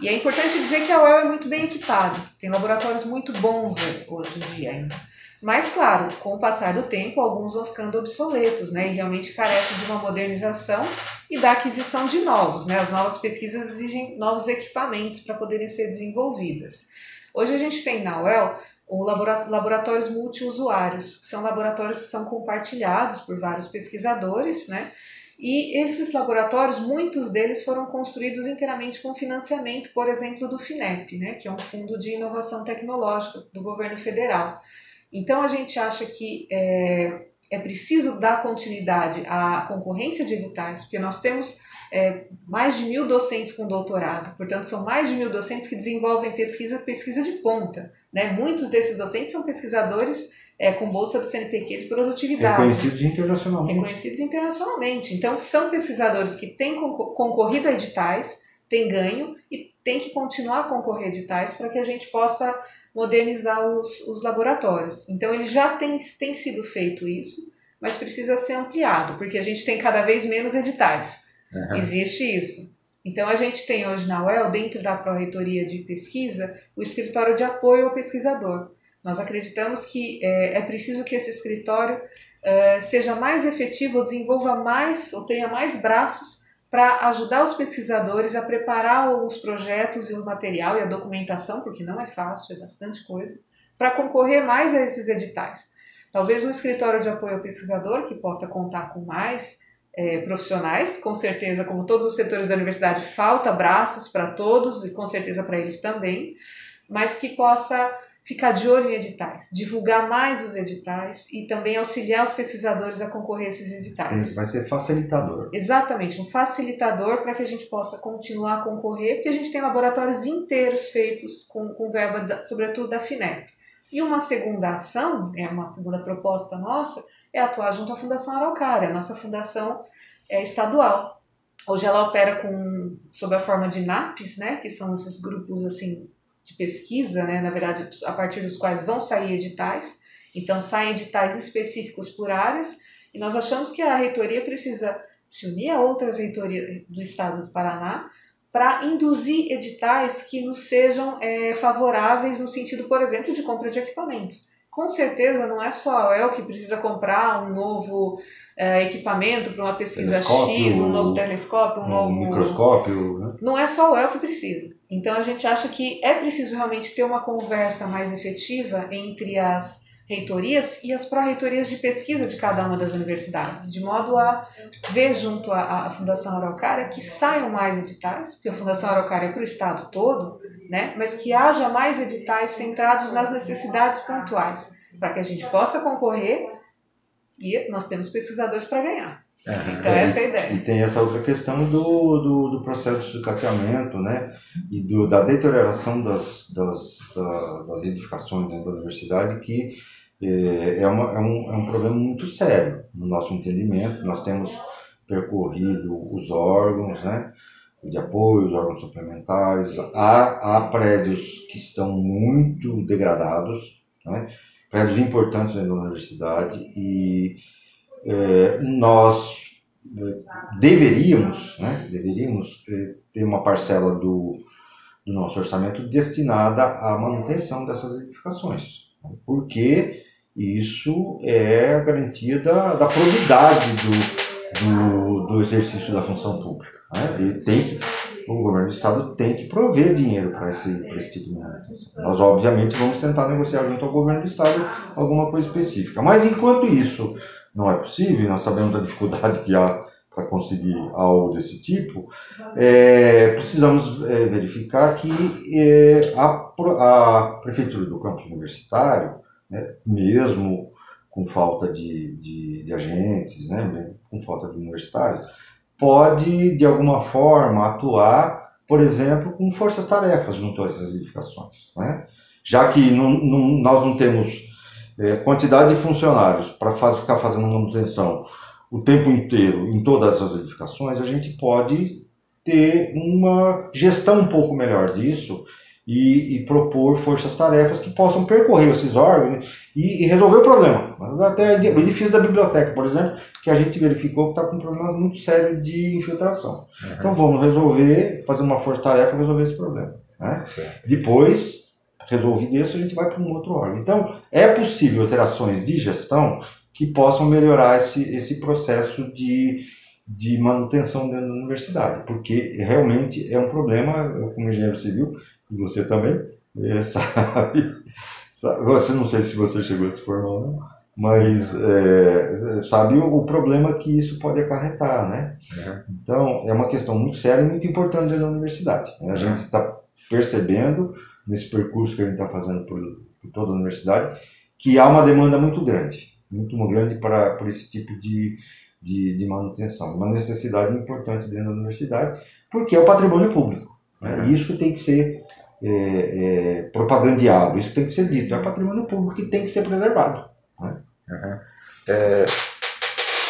E é importante dizer que a UEL é muito bem equipada, tem laboratórios muito bons hoje em dia ainda. Mas, claro, com o passar do tempo, alguns vão ficando obsoletos, né? E realmente carecem de uma modernização e da aquisição de novos, né? As novas pesquisas exigem novos equipamentos para poderem ser desenvolvidas. Hoje a gente tem na UEL o laboratórios multiusuários, que são laboratórios que são compartilhados por vários pesquisadores, né? E esses laboratórios, muitos deles foram construídos inteiramente com financiamento, por exemplo, do FINEP, né, que é um fundo de inovação tecnológica do governo federal. Então a gente acha que é, é preciso dar continuidade à concorrência de editais, porque nós temos é, mais de mil docentes com doutorado, portanto, são mais de mil docentes que desenvolvem pesquisa, pesquisa de ponta. Né? Muitos desses docentes são pesquisadores é, com bolsa do CNPq de produtividade. Reconhecidos internacionalmente. Reconhecidos internacionalmente. Então, são pesquisadores que têm concorrido a editais, têm ganho e têm que continuar a concorrer a editais para que a gente possa modernizar os, os laboratórios. Então, ele já tem, tem sido feito isso, mas precisa ser ampliado, porque a gente tem cada vez menos editais. Uhum. Existe isso. Então, a gente tem hoje na UEL, dentro da Pró-Reitoria de Pesquisa, o Escritório de Apoio ao Pesquisador. Nós acreditamos que é, é preciso que esse escritório é, seja mais efetivo, desenvolva mais, ou tenha mais braços para ajudar os pesquisadores a preparar os projetos e o material e a documentação, porque não é fácil, é bastante coisa, para concorrer mais a esses editais. Talvez um escritório de apoio ao pesquisador que possa contar com mais é, profissionais, com certeza, como todos os setores da universidade, falta braços para todos e com certeza para eles também, mas que possa ficar de olho em editais, divulgar mais os editais e também auxiliar os pesquisadores a concorrer a esses editais. Vai ser facilitador. Exatamente, um facilitador para que a gente possa continuar a concorrer, porque a gente tem laboratórios inteiros feitos com, com verba, da, sobretudo da FINEP. E uma segunda ação, é uma segunda proposta nossa, é atuar junto à Fundação Araucária, a nossa fundação é estadual. Hoje ela opera com, sob a forma de NAPs, né, que são esses grupos assim de pesquisa, né, na verdade, a partir dos quais vão sair editais. Então, saem editais específicos por áreas, e nós achamos que a reitoria precisa se unir a outras reitorias do estado do Paraná para induzir editais que nos sejam é, favoráveis no sentido, por exemplo, de compra de equipamentos. Com certeza não é só a UEL que precisa comprar um novo é, equipamento para uma pesquisa X, um novo telescópio, um, um novo microscópio. Né? Não é só a UEL que precisa. Então a gente acha que é preciso realmente ter uma conversa mais efetiva entre as reitorias e as pró-reitorias de pesquisa de cada uma das universidades, de modo a ver junto à, à Fundação Araucária que saiam mais editais, porque a Fundação Araucária é para o estado todo, né, mas que haja mais editais centrados nas necessidades pontuais, para que a gente possa concorrer e nós temos pesquisadores para ganhar. É, então, essa é a ideia. E tem essa outra questão do, do, do processo de sucateamento, né? E do, da deterioração das, das, da, das edificações dentro da universidade, que é, é, uma, é, um, é um problema muito sério no nosso entendimento. Nós temos percorrido os órgãos, né? de apoio, os órgãos suplementares. Há, há prédios que estão muito degradados, né? Prédios importantes dentro da universidade, e é, nós é, deveríamos, né, deveríamos é, ter uma parcela do, do nosso orçamento destinada à manutenção dessas edificações, porque isso é a garantia da, da probidade do, do, do exercício da função pública. Né? E tem que, o governo do estado tem que prover dinheiro para esse, esse tipo de manutenção. Nós, obviamente, vamos tentar negociar junto ao governo do estado alguma coisa específica. Mas, enquanto isso não é possível, nós sabemos da dificuldade que há para conseguir algo desse tipo, é, precisamos é, verificar que é, a, a, Prefeitura do Campus Universitário, né, mesmo com falta de, de, de agentes, né, com falta de universitários, pode, de alguma forma, atuar, por exemplo, com forças-tarefas junto a essas edificações. Né? Já que não, não, nós não temos é, quantidade de funcionários para faz, ficar fazendo manutenção o tempo inteiro em todas as edificações, a gente pode ter uma gestão um pouco melhor disso e, e propor forças-tarefas que possam percorrer esses órgãos e, e, resolver o problema. Até o edifício da biblioteca, por exemplo, que a gente verificou que está com um problema muito sério de infiltração. Uhum. Então vamos resolver, fazer uma força-tarefa para resolver esse problema. Né? Depois, resolvido isso, a gente vai para um outro órgão. Então, é possível ter ações de gestão que possam melhorar esse, esse processo de, de manutenção dentro da universidade, porque realmente é um problema, eu como engenheiro civil, e você também, é, [laughs] sabe, sabe, você não sei se você chegou a se formar ou não, mas é, sabe o, o, problema que isso pode acarretar, né? Uhum. Então, é uma questão muito séria e muito importante dentro da universidade. Né? A gente está percebendo nesse percurso que a gente está fazendo por, por, toda a universidade, que há uma demanda muito grande, muito grande para por esse tipo de, de, de, manutenção, uma necessidade importante dentro da universidade, porque é o patrimônio público. Né? Uhum. Isso tem que ser é, é, propagandeado, isso tem que ser dito, é patrimônio público que tem que ser preservado. Né? Uhum. É,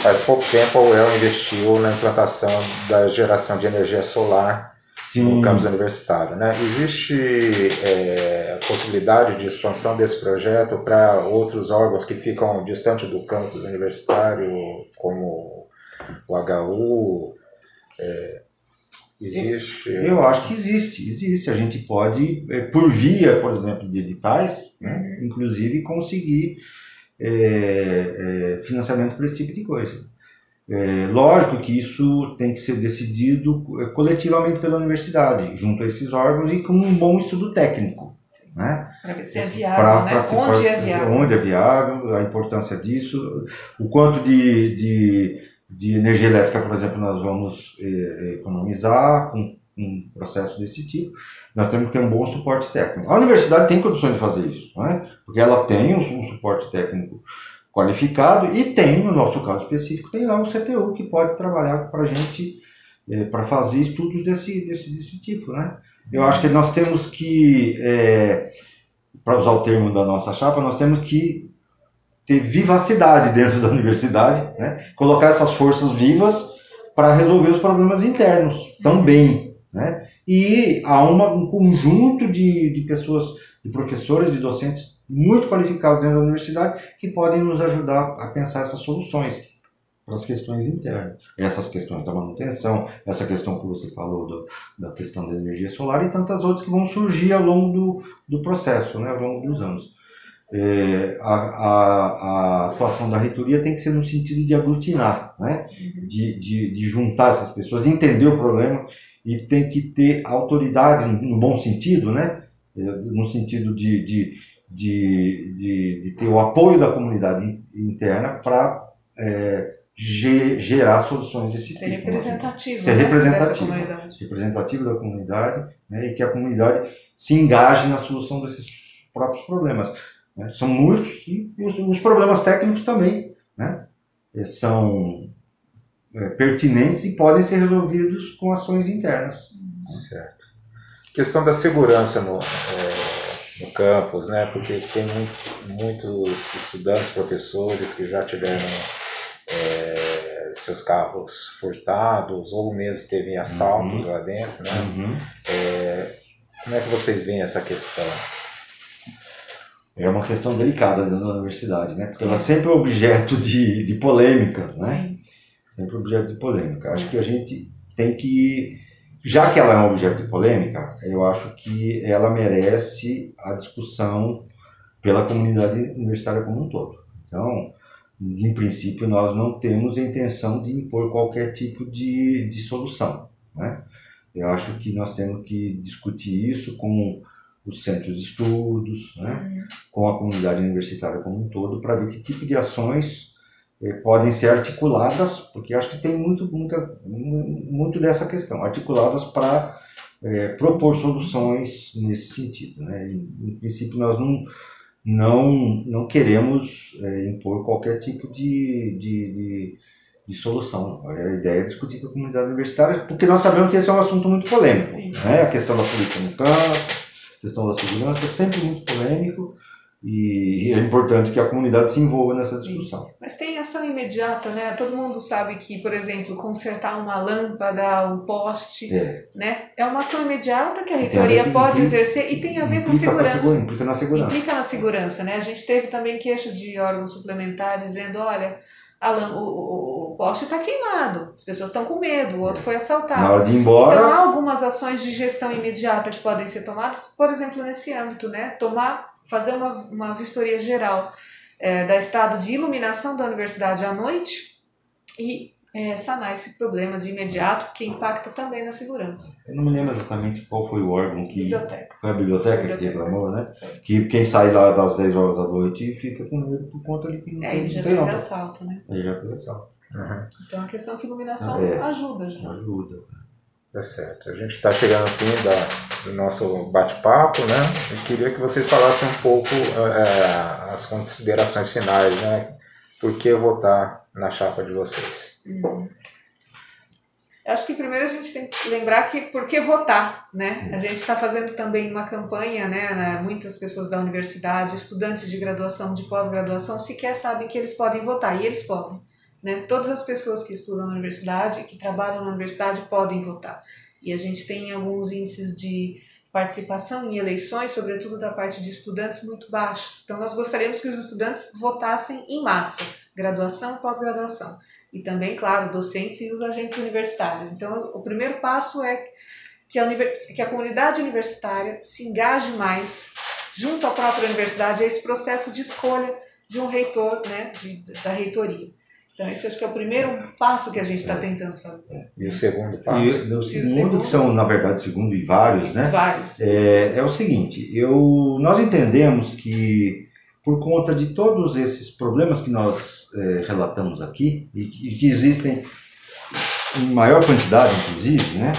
faz pouco tempo a UEL investiu na implantação da geração de energia solar Sim. no campus universitário. Né? Existe é, a possibilidade de expansão desse projeto para outros órgãos que ficam distante do campus universitário, como o HU? É... Existe? Eu acho que existe, existe. A gente pode, é, por via, por exemplo, de editais, né, inclusive conseguir é, é, financiamento para esse tipo de coisa. É, lógico que isso tem que ser decidido é, coletivamente pela universidade, junto a esses órgãos e com um bom estudo técnico. Né? Para ver se é viável, pra, né? Pra se, onde é viável. Onde é viável, a importância disso, o quanto de, de, de energia elétrica, por exemplo, nós vamos é, economizar com um processo desse tipo. Nós temos que ter um bom suporte técnico. A universidade tem condições de fazer isso, né? porque ela tem um, um suporte técnico qualificado e tem, no nosso caso específico, tem lá um CTU que pode trabalhar para a gente, é, para fazer estudos desse, desse, desse tipo. Né? Eu acho que nós temos que, é, para usar o termo da nossa chapa, nós temos que vivacidade dentro da universidade, né? colocar essas forças vivas para resolver os problemas internos também. Né? E há uma, um conjunto de, de pessoas, de professores, de docentes muito qualificados dentro da universidade que podem nos ajudar a pensar essas soluções para as questões internas. Essas questões da manutenção, essa questão que você falou do, da questão da energia solar e tantas outras que vão surgir ao longo do, do processo, né, ao longo dos anos. É, a, a, a, atuação da reitoria tem que ser no sentido de aglutinar, né? de, de, de juntar essas pessoas, de entender o problema e tem que ter autoridade no, bom sentido, né? É, no sentido de, de de, de, de ter o apoio da comunidade interna para é, gerar soluções desse Ser tipo. Representativo, Ser né, representativo. Representativo da comunidade né, e que a comunidade se engaje na solução desses próprios problemas. Né. São muitos e os, os, problemas técnicos também né, é, são é, pertinentes e podem ser resolvidos com ações internas. Certo. Questão da segurança no, é no campus, né? Porque tem muito, muitos estudantes, professores que já tiveram é, seus carros furtados ou mesmo teve assaltos uhum. lá dentro, né? Uhum. É, como é que vocês veem essa questão? É uma questão delicada dentro da universidade, né? Porque ela é sempre é objeto de, de polêmica, né? Sempre objeto de polêmica. Acho que a gente tem que já que ela é um objeto de polêmica, eu acho que ela merece a discussão pela comunidade universitária como um todo. Então, em princípio, nós não temos a intenção de impor qualquer tipo de, de solução. Né? Eu acho que nós temos que discutir isso com os centros de estudos, né? com a comunidade universitária como um todo, para ver que tipo de ações eh, podem ser articuladas, porque acho que tem muito, muita, muito dessa questão, articuladas para é, propor soluções nesse sentido. Né? Em, em, princípio, nós não, não, não queremos é, impor qualquer tipo de, de, de, de, solução. A ideia é discutir com a comunidade universitária, porque nós sabemos que esse é um assunto muito polêmico. Né? A questão da política no campo, questão da segurança é sempre muito polêmico. E é importante que a comunidade se envolva nessa discussão. Mas tem ação imediata, né? Todo mundo sabe que, por exemplo, consertar uma lâmpada, um poste, é, né? é uma ação imediata que a reitoria pode implica, exercer e tem a ver com segurança. Segura, implica na segurança. Implica na segurança, né? A gente teve também queixa de órgãos suplementares dizendo, olha, o, o, o, poste está queimado, as pessoas estão com medo, o outro foi assaltado. Na hora de ir embora. Então há algumas ações de gestão imediata que podem ser tomadas, por exemplo, nesse âmbito, né? Tomar fazer uma, uma vistoria geral é, da estado de iluminação da universidade à noite e é, sanar esse problema de imediato que impacta também na segurança. Eu não me lembro exatamente qual foi o órgão que. Biblioteca. Foi a biblioteca, biblioteca. que reclamou, né? Que quem sai lá das 10 horas da noite fica com medo por conta de que não é, ele já teve assalto, né? Ele já teve assalto. Uhum. Então a questão que iluminação é, ajuda já. Ajuda. Tá certo. A gente está chegando ao fim da, do nosso bate-papo, né? Eu queria que vocês falassem um pouco é, as considerações finais, né? Por que votar na chapa de vocês? Uhum. Acho que primeiro a gente tem que lembrar que por que votar, né? A gente está fazendo também uma campanha, né? Muitas pessoas da universidade, estudantes de graduação, de pós-graduação, sequer sabem que eles podem votar, e eles podem. Né? Todas as pessoas que estudam na universidade, que trabalham na universidade, podem votar. E a gente tem alguns índices de participação em eleições, sobretudo da parte de estudantes, muito baixos. Então, nós gostaríamos que os estudantes votassem em massa, graduação e pós-graduação. E também, claro, docentes e os agentes universitários. Então, o primeiro passo é que a, que a comunidade universitária se engaje mais junto à própria universidade a esse processo de escolha de um reitor, né, de, da reitoria. Então, esse acho que é o primeiro passo que a gente está tentando fazer. E o segundo passo? E o segundo, que são, na verdade, segundo e vários, né? Vários. É, é o seguinte, eu, nós entendemos que por conta de todos esses problemas que nós é, relatamos aqui, e, e que existem em maior quantidade, inclusive, né?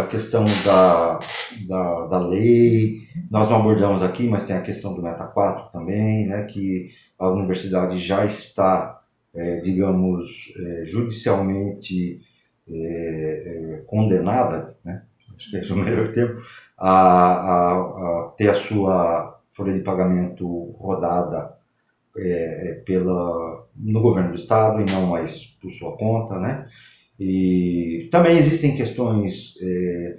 A questão da, da, da, lei, nós não abordamos aqui, mas tem a questão do Meta 4 também, né, que a universidade já está, é, digamos, é, judicialmente condenada, né, acho que é o melhor termo, a, a, a, ter a sua folha de pagamento rodada é, pela, no governo do estado e não mais por sua conta, né, e também existem questões é,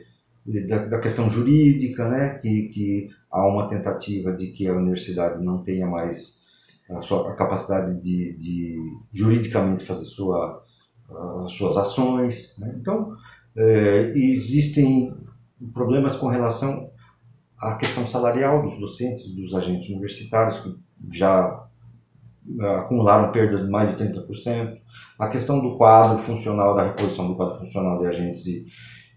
da, da, questão jurídica, né, que, que, há uma tentativa de que a universidade não tenha mais a, sua, a capacidade de, de, juridicamente fazer sua, as suas ações. Né? Então, é, existem problemas com relação à questão salarial dos docentes, dos agentes universitários, que já acumularam perdas de mais de 30%. A questão do quadro funcional, da reposição do quadro funcional de agentes e,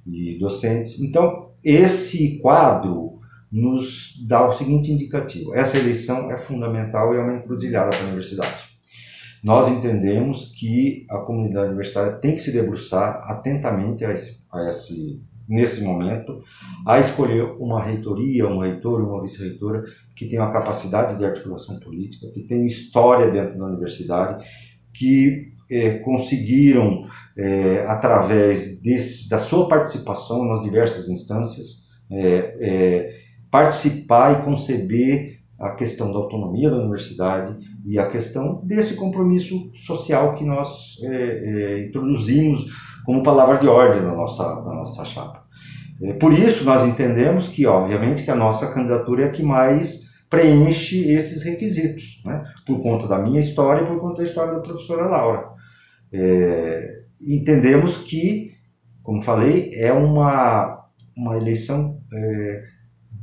e docentes. Então, esse quadro nos dá o seguinte indicativo: essa eleição é fundamental e é uma encruzilhada para a universidade. Nós entendemos que a comunidade universitária tem que se debruçar atentamente a esse, a esse nesse momento, a escolher uma reitoria, um reitor, uma vice-reitora que tenha uma capacidade de articulação política, que tenha história dentro da universidade, que é, conseguiram, é, através desse, da sua participação nas diversas instâncias, é, participar e conceber a questão da autonomia da universidade e a questão desse compromisso social que nós introduzimos como palavra de ordem na nossa, na nossa chapa. É, por isso, nós entendemos que, obviamente, que a nossa candidatura é a que mais preenche esses requisitos, né? por conta da minha história e por conta da história da professora Laura. É, entendemos que, como falei, é uma, uma eleição é,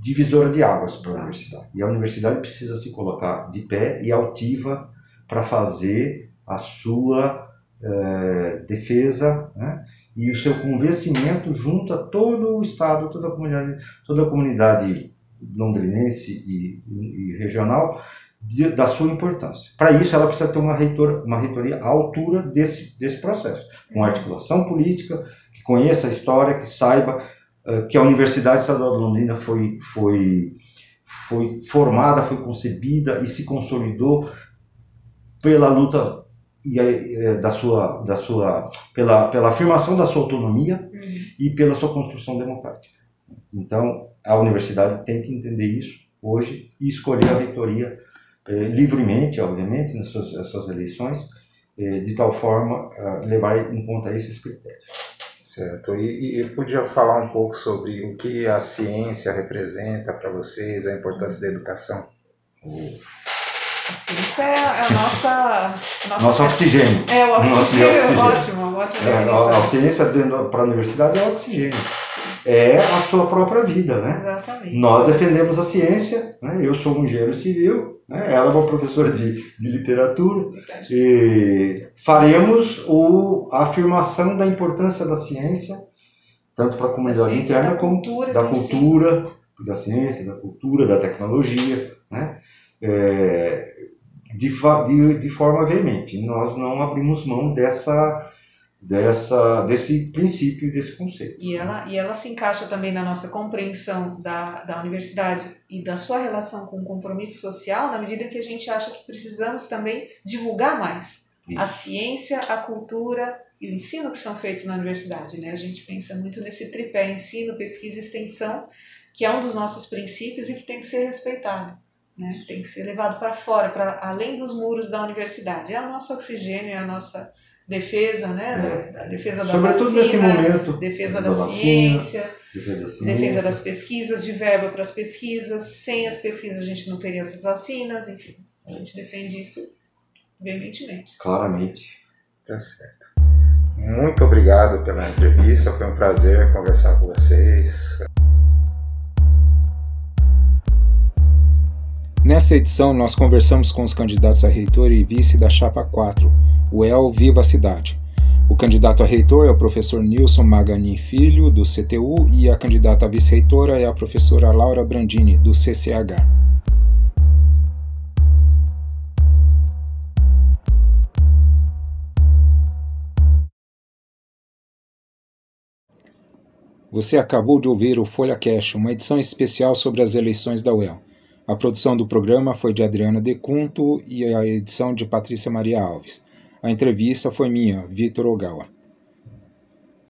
divisora de águas para a universidade. E a universidade precisa se colocar de pé e altiva para fazer a sua é, defesa né, e o seu convencimento junto a todo o Estado, toda a comunidade, toda a comunidade londrinense e, e regional de, da sua importância. Para isso, ela precisa ter uma, reitor, uma reitoria à altura desse, desse processo, com articulação política, que conheça a história, que saiba uh, que a Universidade Estadual de Londrina foi, foi, foi formada, foi concebida e se consolidou pela luta e é, da sua, da sua, pela, pela afirmação da sua autonomia uhum. e pela sua construção democrática. Então, a universidade tem que entender isso hoje e escolher a reitoria eh, livremente, obviamente, nas suas, nas suas eleições, eh, de tal forma uh, levar em conta esses critérios. Certo. E, e podia falar um pouco sobre o que a ciência representa para vocês, a importância da educação? Isso é a nossa. Nosso, nosso oxigênio. É, o oxigênio, nosso oxigênio. ótimo, ótimo. É, a, a ciência para a universidade é o oxigênio. É a sua própria vida, né? Exatamente. Nós defendemos a ciência, né? eu sou um engenheiro civil, né? ela é uma professora de, de literatura, e faremos o, a afirmação da importância da ciência, tanto para a comunidade interna como da cultura, da ciência, da cultura, da tecnologia, né? É, de, de, de forma veemente. Nós não abrimos mão dessa, dessa, desse princípio, desse conceito. E ela, e ela se encaixa também na nossa compreensão da, da universidade e da sua relação com o compromisso social, na medida que a gente acha que precisamos também divulgar mais Isso. a ciência, a cultura e o ensino que são feitos na universidade. Né? A gente pensa muito nesse tripé ensino, pesquisa e extensão, que é um dos nossos princípios e que tem que ser respeitado. Né? Tem que ser levado para fora, para além dos muros da universidade. É o nosso oxigênio, é a nossa defesa, né? É. A defesa da Sobretudo vacina, nesse momento, defesa da, da ciência, defesa, da ciência, defesa das pesquisas, de verba para as pesquisas. Sem as pesquisas a gente não teria essas vacinas, enfim. A gente defende isso veementemente. Claramente. Tá certo. Muito obrigado pela entrevista, foi um prazer conversar com vocês. Nesta edição, nós conversamos com os candidatos a reitor e vice da Chapa 4, o El Viva Cidade. O candidato a reitor é o professor Nilson Magani Filho, do CTU, e a candidata a vice-reitora é a professora Laura Brandini, do CCH. Você acabou de ouvir o Folha Cash, uma edição especial sobre as eleições da UEL. A produção do programa foi de Adriana Decunto e a edição de Patrícia Maria Alves. A entrevista foi minha, Vitor Ogawa.